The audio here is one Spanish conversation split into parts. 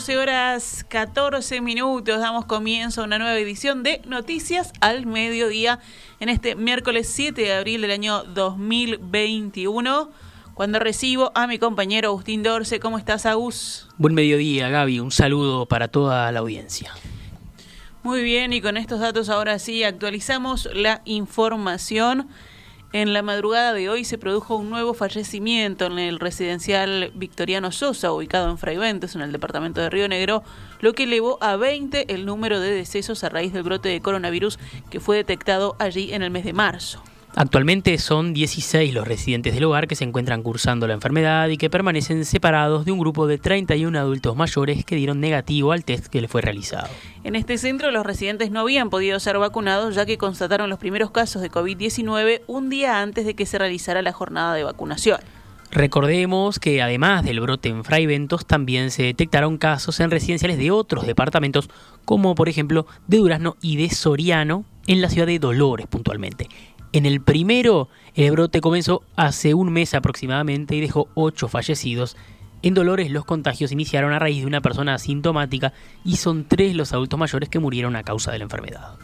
12 horas 14 minutos damos comienzo a una nueva edición de Noticias al Mediodía en este miércoles 7 de abril del año 2021. Cuando recibo a mi compañero Agustín Dorce, ¿cómo estás, Agus? Buen mediodía, Gaby. Un saludo para toda la audiencia. Muy bien, y con estos datos ahora sí actualizamos la información. En la madrugada de hoy se produjo un nuevo fallecimiento en el residencial Victoriano Sosa, ubicado en Fraiventos, en el departamento de Río Negro, lo que elevó a 20 el número de decesos a raíz del brote de coronavirus que fue detectado allí en el mes de marzo. Actualmente son 16 los residentes del hogar que se encuentran cursando la enfermedad y que permanecen separados de un grupo de 31 adultos mayores que dieron negativo al test que le fue realizado. En este centro los residentes no habían podido ser vacunados ya que constataron los primeros casos de COVID-19 un día antes de que se realizara la jornada de vacunación. Recordemos que además del brote en Fraiventos también se detectaron casos en residenciales de otros departamentos como por ejemplo de Durazno y de Soriano en la ciudad de Dolores puntualmente. En el primero, el brote comenzó hace un mes aproximadamente y dejó ocho fallecidos. En Dolores los contagios iniciaron a raíz de una persona asintomática y son tres los adultos mayores que murieron a causa de la enfermedad.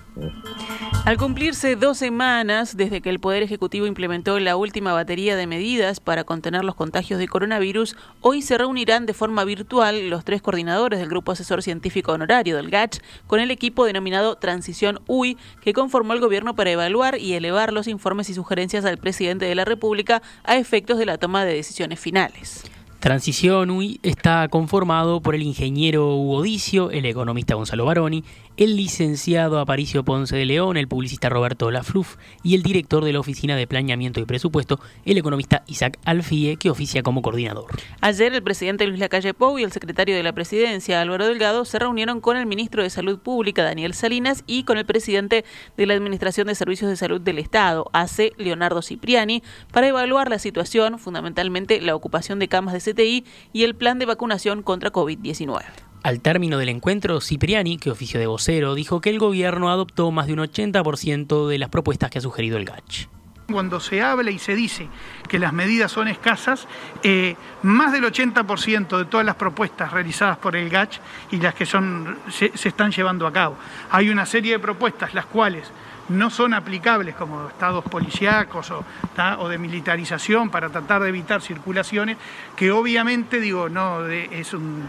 Al cumplirse dos semanas desde que el Poder Ejecutivo implementó la última batería de medidas para contener los contagios de coronavirus, hoy se reunirán de forma virtual los tres coordinadores del Grupo Asesor Científico Honorario del GACH con el equipo denominado Transición UI que conformó el gobierno para evaluar y elevar los informes y sugerencias al presidente de la República a efectos de la toma de decisiones finales. Transición UI está conformado por el ingeniero Hugo Dicio, el economista Gonzalo Baroni, el licenciado Aparicio Ponce de León, el publicista Roberto Lafluf y el director de la Oficina de Planeamiento y Presupuesto, el economista Isaac Alfie, que oficia como coordinador. Ayer el presidente Luis Lacalle Pou y el secretario de la Presidencia, Álvaro Delgado, se reunieron con el ministro de Salud Pública, Daniel Salinas, y con el presidente de la Administración de Servicios de Salud del Estado, AC, Leonardo Cipriani, para evaluar la situación, fundamentalmente la ocupación de camas de CTI y el plan de vacunación contra COVID-19. Al término del encuentro, Cipriani, que oficio de vocero, dijo que el gobierno adoptó más de un 80% de las propuestas que ha sugerido el GACH. Cuando se habla y se dice que las medidas son escasas, eh, más del 80% de todas las propuestas realizadas por el GACH y las que son, se, están llevando a cabo. Hay una serie de propuestas las cuales no son aplicables como estados policíacos o, de militarización para tratar de evitar circulaciones, que obviamente digo, no, es un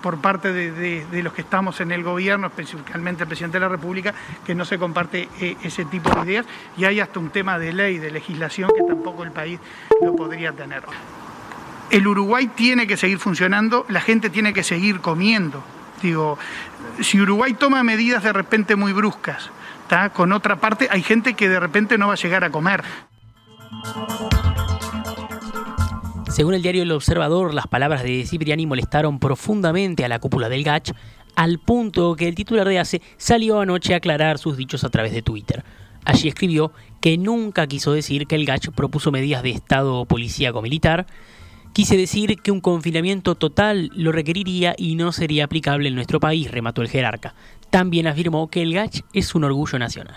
por parte de, los que estamos en el gobierno, especialmente el presidente de la República, que no se comparte eh, ese tipo de ideas y hay hasta un tema de ley, de legislación que tampoco el país lo podría tener. El Uruguay tiene que seguir funcionando, la gente tiene que seguir comiendo. Digo, si Uruguay toma medidas de repente muy bruscas, con otra parte hay gente que de repente no va a llegar a comer. Según el diario El Observador, las palabras de Cipriani molestaron profundamente a la cúpula del GACH, al punto que el titular de ACE salió anoche a aclarar sus dichos a través de Twitter. Allí escribió que nunca quiso decir que el GACH propuso medidas de estado policíaco militar, Quise decir que un confinamiento total lo requeriría y no sería aplicable en nuestro país, remató el jerarca. También afirmó que el GACH es un orgullo nacional.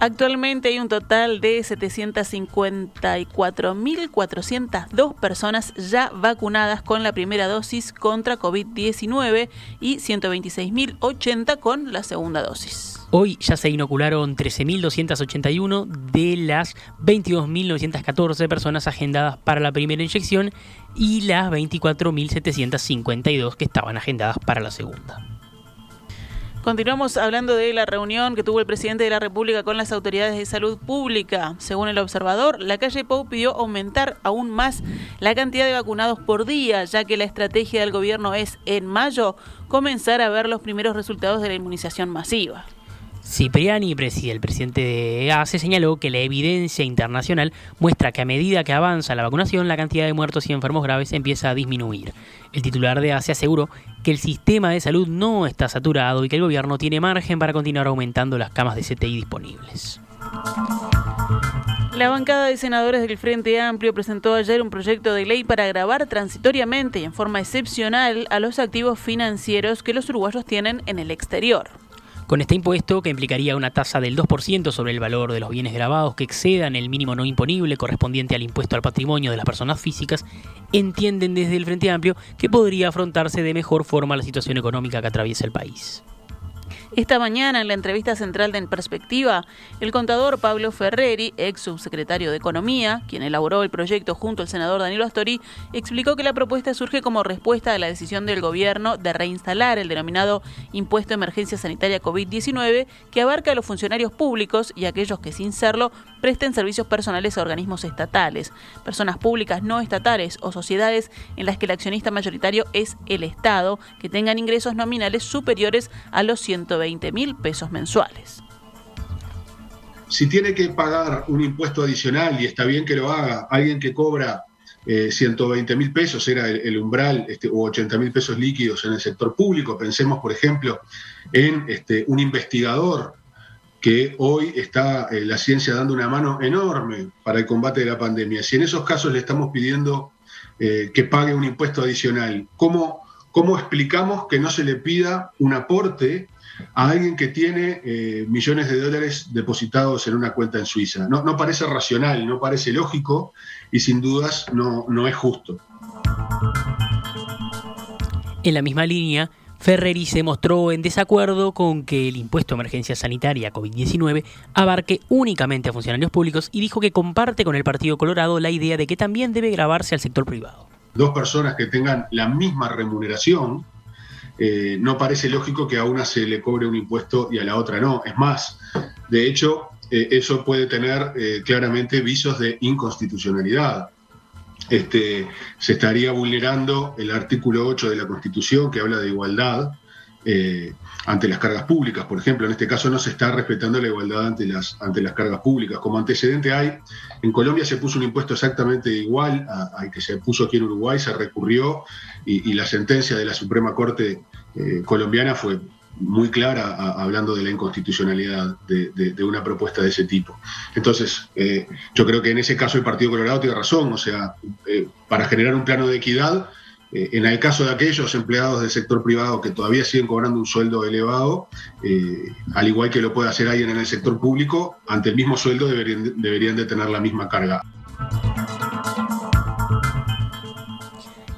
Actualmente hay un total de 754.402 personas ya vacunadas con la primera dosis contra COVID-19 y 126.080 con la segunda dosis. Hoy ya se inocularon 13.281 de las 22.914 personas agendadas para la primera inyección y las 24.752 que estaban agendadas para la segunda. Continuamos hablando de la reunión que tuvo el presidente de la República con las autoridades de salud pública. Según el observador, la calle Pou pidió aumentar aún más la cantidad de vacunados por día, ya que la estrategia del gobierno es, en mayo, comenzar a ver los primeros resultados de la inmunización masiva. Cipriani, presidente de ACE, señaló que la evidencia internacional muestra que a medida que avanza la vacunación, la cantidad de muertos y enfermos graves empieza a disminuir. El titular de ACE aseguró que el sistema de salud no está saturado y que el gobierno tiene margen para continuar aumentando las camas de CTI disponibles. La bancada de senadores del Frente Amplio presentó ayer un proyecto de ley para agravar transitoriamente y en forma excepcional a los activos financieros que los uruguayos tienen en el exterior. Con este impuesto, que implicaría una tasa del 2% sobre el valor de los bienes grabados que excedan el mínimo no imponible correspondiente al impuesto al patrimonio de las personas físicas, entienden desde el Frente Amplio que podría afrontarse de mejor forma la situación económica que atraviesa el país. Esta mañana, en la entrevista central de En Perspectiva, el contador Pablo Ferreri, ex subsecretario de Economía, quien elaboró el proyecto junto al senador Danilo Astori, explicó que la propuesta surge como respuesta a la decisión del gobierno de reinstalar el denominado Impuesto de Emergencia Sanitaria COVID-19, que abarca a los funcionarios públicos y aquellos que, sin serlo, presten servicios personales a organismos estatales, personas públicas no estatales o sociedades en las que el accionista mayoritario es el Estado, que tengan ingresos nominales superiores a los 120 mil pesos mensuales. Si tiene que pagar un impuesto adicional, y está bien que lo haga, alguien que cobra 120 eh, mil pesos, era el, umbral, este, o 80 mil pesos líquidos en el sector público, pensemos, por ejemplo, en este, un investigador que hoy está eh, la ciencia dando una mano enorme para el combate de la pandemia. Si en esos casos le estamos pidiendo eh, que pague un impuesto adicional, ¿cómo, ¿cómo, explicamos que no se le pida un aporte a alguien que tiene eh, millones de dólares depositados en una cuenta en Suiza? No, no, parece racional, no parece lógico y sin dudas no, no es justo. En la misma línea, Ferreri se mostró en desacuerdo con que el impuesto de emergencia sanitaria COVID-19 abarque únicamente a funcionarios públicos y dijo que comparte con el Partido Colorado la idea de que también debe grabarse al sector privado. Dos personas que tengan la misma remuneración, eh, no parece lógico que a una se le cobre un impuesto y a la otra no. Es más, de hecho, eh, eso puede tener eh, claramente visos de inconstitucionalidad este, se estaría vulnerando el artículo 8 de la Constitución que habla de igualdad ante las cargas públicas, por ejemplo. En este caso no se está respetando la igualdad ante las, ante las cargas públicas. Como antecedente hay, en Colombia se puso un impuesto exactamente igual al que se puso aquí en Uruguay, se recurrió y, la sentencia de la Suprema Corte eh, colombiana fue muy clara hablando de la inconstitucionalidad de, una propuesta de ese tipo. Entonces, eh, yo creo que en ese caso el Partido Colorado tiene razón, o sea, eh, para generar un plano de equidad, en el caso de aquellos empleados del sector privado que todavía siguen cobrando un sueldo elevado, al igual que lo puede hacer alguien en el sector público, ante el mismo sueldo deberían, deberían de tener la misma carga.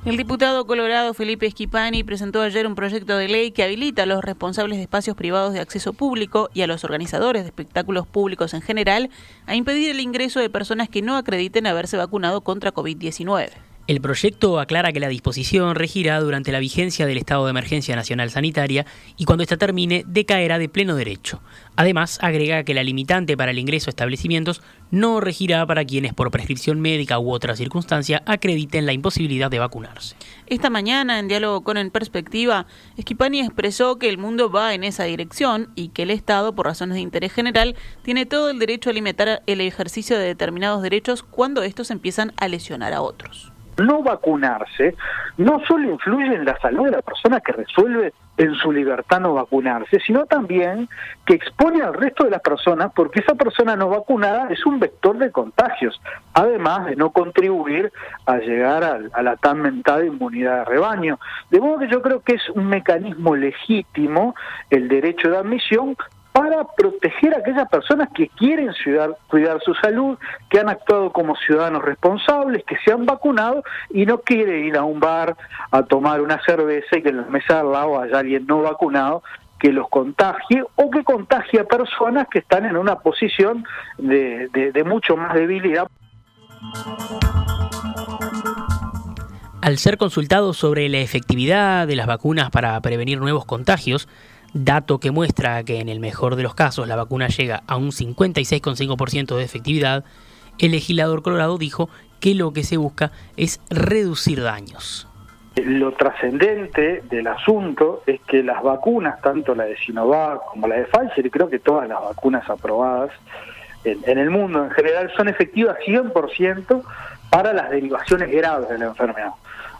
El diputado colorado Felipe Esquipani presentó ayer un proyecto de ley que habilita a los responsables de espacios privados de acceso público y a los organizadores de espectáculos públicos en general a impedir el ingreso de personas que no acrediten haberse vacunado contra COVID-19. El proyecto aclara que la disposición regirá durante la vigencia del estado de emergencia nacional sanitaria y cuando ésta termine decaerá de pleno derecho. Además, agrega que la limitante para el ingreso a establecimientos no regirá para quienes por prescripción médica u otra circunstancia acrediten la imposibilidad de vacunarse. Esta mañana, en diálogo con En Perspectiva, Esquipani expresó que el mundo va en esa dirección y que el Estado, por razones de interés general, tiene todo el derecho a limitar el ejercicio de determinados derechos cuando estos empiezan a lesionar a otros no vacunarse no solo influye en la salud de la persona que resuelve en su libertad no vacunarse, sino también que expone al resto de las personas porque esa persona no vacunada es un vector de contagios, además de no contribuir a llegar a, la tan mentada inmunidad de rebaño. De modo que yo creo que es un mecanismo legítimo el derecho de admisión proteger a aquellas personas que quieren cuidar su salud, que han actuado como ciudadanos responsables, que se han vacunado y no quieren ir a un bar a tomar una cerveza y que en la mesa al lado haya alguien no vacunado que los contagie o que contagie a personas que están en una posición de, de mucho más debilidad. Al ser consultado sobre la efectividad de las vacunas para prevenir nuevos contagios, dato que muestra que en el mejor de los casos la vacuna llega a un 56,5% de efectividad, el legislador colorado dijo que lo que se busca es reducir daños. Lo trascendente del asunto es que las vacunas, tanto la de Sinovac como la de Pfizer, y creo que todas las vacunas aprobadas en, en el mundo en general, son efectivas 100% para las derivaciones graves de la enfermedad.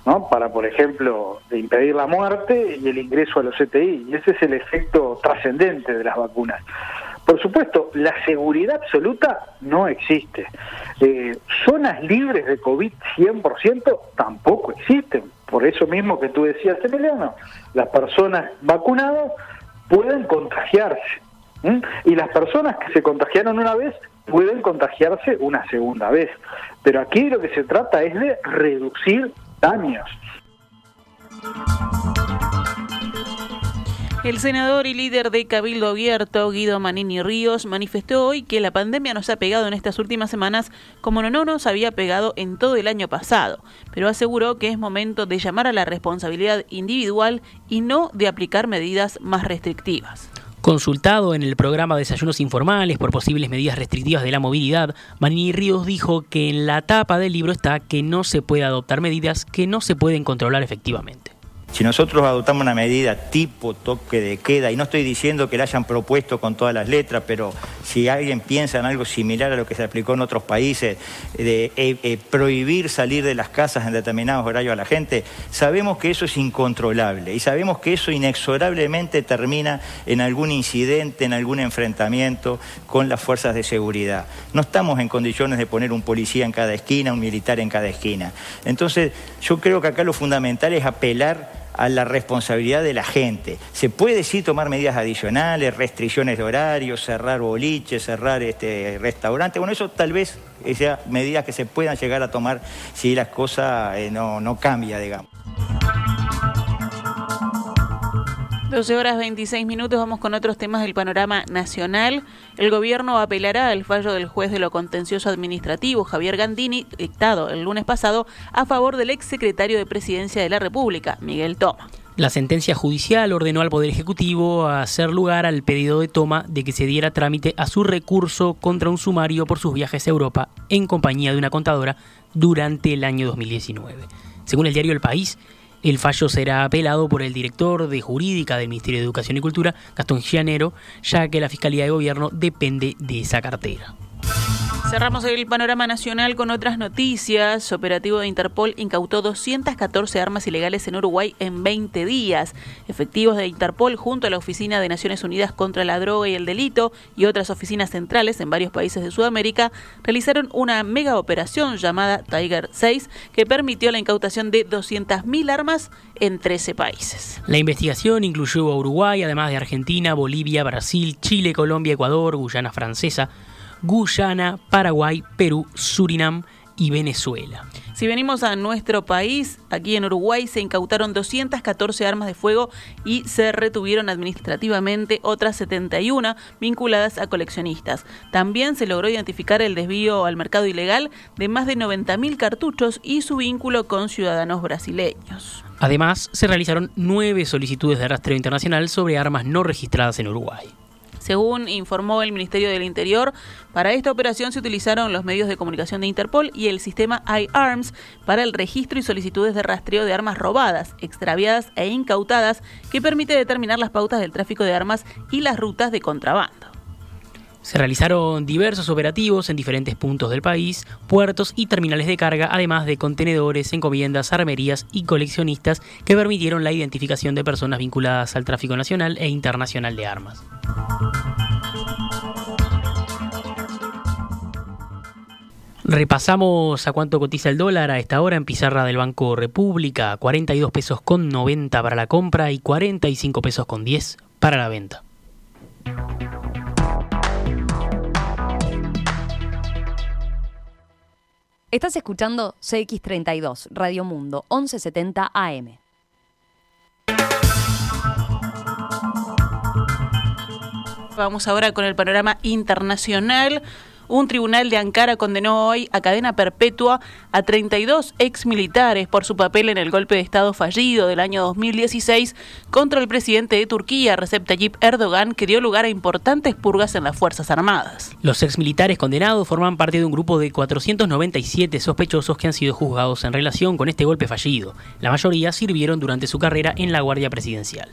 ¿No? para, por ejemplo, impedir la muerte y el ingreso a los CTI. Y ese es el efecto trascendente de las vacunas. Por supuesto, la seguridad absoluta no existe. Eh, zonas libres de COVID 100% tampoco existen. Por eso mismo que tú decías, Emiliano, las personas vacunadas pueden contagiarse. Y las personas que se contagiaron una vez pueden contagiarse una segunda vez. Pero aquí lo que se trata es de reducir daños. El senador y líder de Cabildo Abierto, Guido Manini Ríos, manifestó hoy que la pandemia nos ha pegado en estas últimas semanas como no nos había pegado en todo el año pasado, pero aseguró que es momento de llamar a la responsabilidad individual y no de aplicar medidas más restrictivas. Consultado en el programa Desayunos Informales por posibles medidas restrictivas de la movilidad, Manini Ríos dijo que en la tapa del libro está que no se puede adoptar medidas que no se pueden controlar efectivamente. Si nosotros adoptamos una medida tipo toque de queda, y no estoy diciendo que la hayan propuesto con todas las letras, pero si alguien piensa en algo similar a lo que se aplicó en otros países, de eh, eh, prohibir salir de las casas en determinados horarios a la gente, sabemos que eso es incontrolable y sabemos que eso inexorablemente termina en algún incidente, en algún enfrentamiento con las fuerzas de seguridad. No estamos en condiciones de poner un policía en cada esquina, un militar en cada esquina. Entonces, yo creo que acá lo fundamental es apelar a la responsabilidad de la gente. Se puede sí tomar medidas adicionales, restricciones de horario, cerrar boliches, cerrar este restaurantes. Bueno, eso tal vez sea medidas que se puedan llegar a tomar si las cosas eh, no, no cambia, digamos. 12 horas 26 minutos, vamos con otros temas del panorama nacional. El gobierno apelará al fallo del juez de lo contencioso administrativo, Javier Gandini, dictado el lunes pasado, a favor del exsecretario de Presidencia de la República, Miguel Toma. La sentencia judicial ordenó al Poder Ejecutivo hacer lugar al pedido de Toma de que se diera trámite a su recurso contra un sumario por sus viajes a Europa en compañía de una contadora durante el año 2019. Según el diario El País, el fallo será apelado por el director de jurídica del Ministerio de Educación y Cultura, Gastón Gianero, ya que la Fiscalía de Gobierno depende de esa cartera. Cerramos el panorama nacional con otras noticias. Operativo de Interpol incautó 214 armas ilegales en Uruguay en 20 días. Efectivos de Interpol junto a la Oficina de Naciones Unidas contra la Droga y el Delito y otras oficinas centrales en varios países de Sudamérica realizaron una mega operación llamada Tiger 6 que permitió la incautación de 200.000 armas en 13 países. La investigación incluyó a Uruguay, además de Argentina, Bolivia, Brasil, Chile, Colombia, Ecuador, Guyana Francesa, Guyana, Paraguay, Perú, Surinam y Venezuela. Si venimos a nuestro país, aquí en Uruguay se incautaron 214 armas de fuego y se retuvieron administrativamente otras 71 vinculadas a coleccionistas. También se logró identificar el desvío al mercado ilegal de más de 90.000 cartuchos y su vínculo con ciudadanos brasileños. Además, se realizaron nueve solicitudes de rastreo internacional sobre armas no registradas en Uruguay. Según informó el Ministerio del Interior, para esta operación se utilizaron los medios de comunicación de Interpol y el sistema iArms para el registro y solicitudes de rastreo de armas robadas, extraviadas e incautadas, que permite determinar las pautas del tráfico de armas y las rutas de contrabando. Se realizaron diversos operativos en diferentes puntos del país, puertos y terminales de carga, además de contenedores, encomiendas, armerías y coleccionistas que permitieron la identificación de personas vinculadas al tráfico nacional e internacional de armas. Repasamos a cuánto cotiza el dólar a esta hora en pizarra del Banco República, 42 pesos con 90 para la compra y 45 pesos con 10 para la venta. Estás escuchando CX32, Radio Mundo, 1170 AM. Vamos ahora con el panorama internacional. Un tribunal de Ankara condenó hoy a cadena perpetua a 32 exmilitares por su papel en el golpe de Estado fallido del año 2016 contra el presidente de Turquía, Recep Tayyip Erdogan, que dio lugar a importantes purgas en las Fuerzas Armadas. Los exmilitares condenados forman parte de un grupo de 497 sospechosos que han sido juzgados en relación con este golpe fallido. La mayoría sirvieron durante su carrera en la Guardia Presidencial.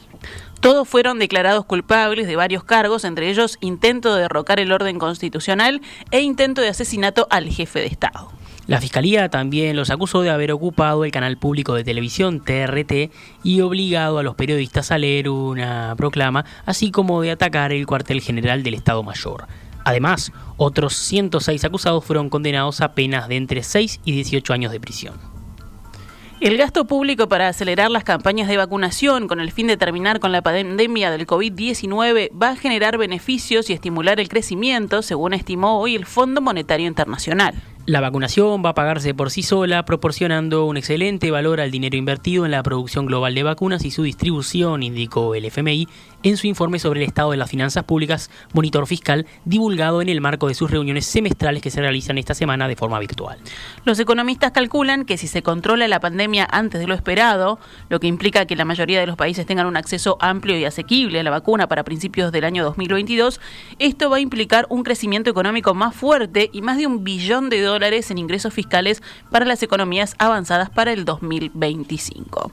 Todos fueron declarados culpables de varios cargos, entre ellos intento de derrocar el orden constitucional e intento de asesinato al jefe de Estado. La Fiscalía también los acusó de haber ocupado el canal público de televisión TRT y obligado a los periodistas a leer una proclama, así como de atacar el cuartel general del Estado Mayor. Además, otros 106 acusados fueron condenados a penas de entre 6 y 18 años de prisión. El gasto público para acelerar las campañas de vacunación con el fin de terminar con la pandemia del COVID-19 va a generar beneficios y estimular el crecimiento, según estimó hoy el Fondo Monetario Internacional. La vacunación va a pagarse por sí sola, proporcionando un excelente valor al dinero invertido en la producción global de vacunas y su distribución, indicó el FMI en su informe sobre el estado de las finanzas públicas, monitor fiscal, divulgado en el marco de sus reuniones semestrales que se realizan esta semana de forma virtual. Los economistas calculan que si se controla la pandemia antes de lo esperado, lo que implica que la mayoría de los países tengan un acceso amplio y asequible a la vacuna para principios del año 2022, esto va a implicar un crecimiento económico más fuerte y más de un billón de dólares en ingresos fiscales para las economías avanzadas para el 2025.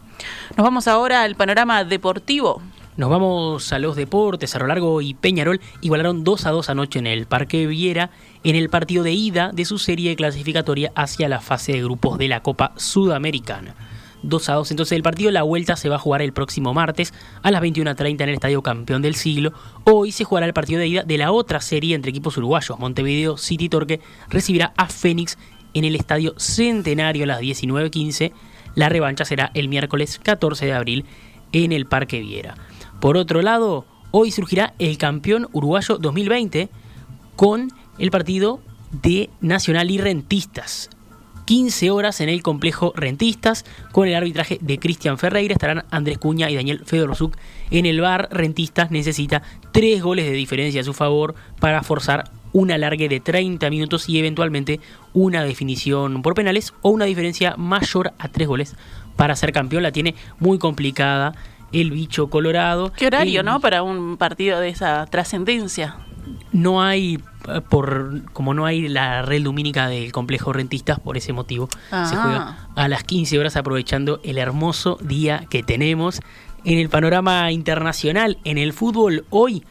Nos vamos ahora al panorama deportivo. Nos vamos a los deportes. Cerro Largo y Peñarol igualaron 2 a 2 anoche en el Parque Viera en el partido de ida de su serie clasificatoria hacia la fase de grupos de la Copa Sudamericana. 2 a 2. Entonces el partido la vuelta se va a jugar el próximo martes a las 21.30 en el Estadio Campeón del Siglo. Hoy se jugará el partido de ida de la otra serie entre equipos uruguayos. Montevideo City Torque recibirá a Fénix en el Estadio Centenario a las 19.15. La revancha será el miércoles 14 de abril en el Parque Viera. Por otro lado, hoy surgirá el campeón uruguayo 2020 con el partido de Nacional y Rentistas. 15 horas en el complejo Rentistas. Con el arbitraje de Cristian Ferreira estarán Andrés Cuña y Daniel Fedorzuk. En el bar Rentistas necesita 3 goles de diferencia a su favor para forzar un alargue de 30 minutos y eventualmente una definición por penales o una diferencia mayor a 3 goles para ser campeón. La tiene muy complicada el bicho colorado. Qué horario, ¿no? Para un partido de esa trascendencia no hay eh, por como no hay la red lumínica del complejo rentistas por ese motivo se ah. juega a las 15 horas aprovechando el hermoso día que tenemos en el panorama internacional en el fútbol hoy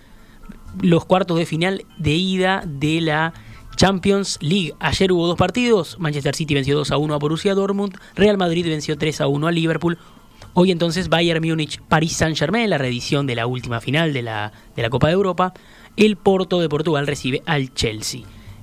los cuartos de final de ida de la Champions League. Ayer hubo dos partidos. Manchester City venció 2 a 1 a Borussia Dortmund. Real Madrid venció 3 a 1 a Liverpool. Hoy entonces Bayern Múnich, París Saint-Germain, la reedición de la última final de la, de la Copa de Europa el Porto de Portugal recibe al Chelsea.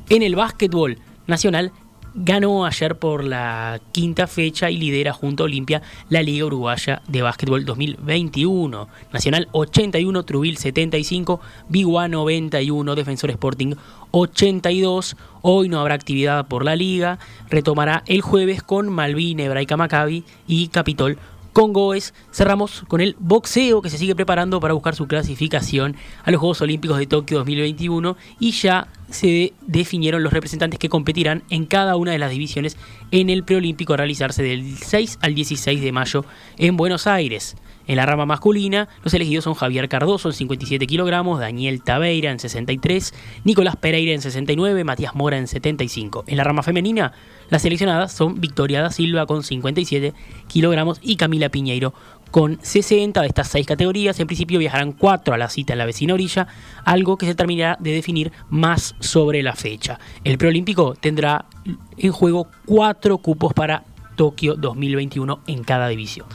En el básquetbol nacional ganó ayer por la quinta fecha y lidera junto a Olimpia la Liga Uruguaya de Básquetbol 2021. Nacional 81, Trubil 75, Biguá 91, Defensor Sporting 82. Hoy no habrá actividad por la liga. Retomará el jueves con Malvin, Hebraica Maccabi y Capitol con Goes. Cerramos con el boxeo que se sigue preparando para buscar su clasificación a los Juegos Olímpicos de Tokio 2021 y ya se definieron los representantes que competirán en cada una de las divisiones en el preolímpico a realizarse del 6 al 16 de mayo en Buenos Aires. En la rama masculina, los elegidos son Javier Cardoso en 57 kilogramos, Daniel Tabeira en 63, Nicolás Pereira en 69, Matías Mora en 75. En la rama femenina, las seleccionadas son Victoria da Silva con 57 kilogramos y Camila Piñeiro con 60 de estas seis categorías. En principio viajarán cuatro a la cita en la vecina orilla, algo que se terminará de definir más sobre la fecha. El preolímpico tendrá en juego cuatro cupos para Tokio 2021 en cada división.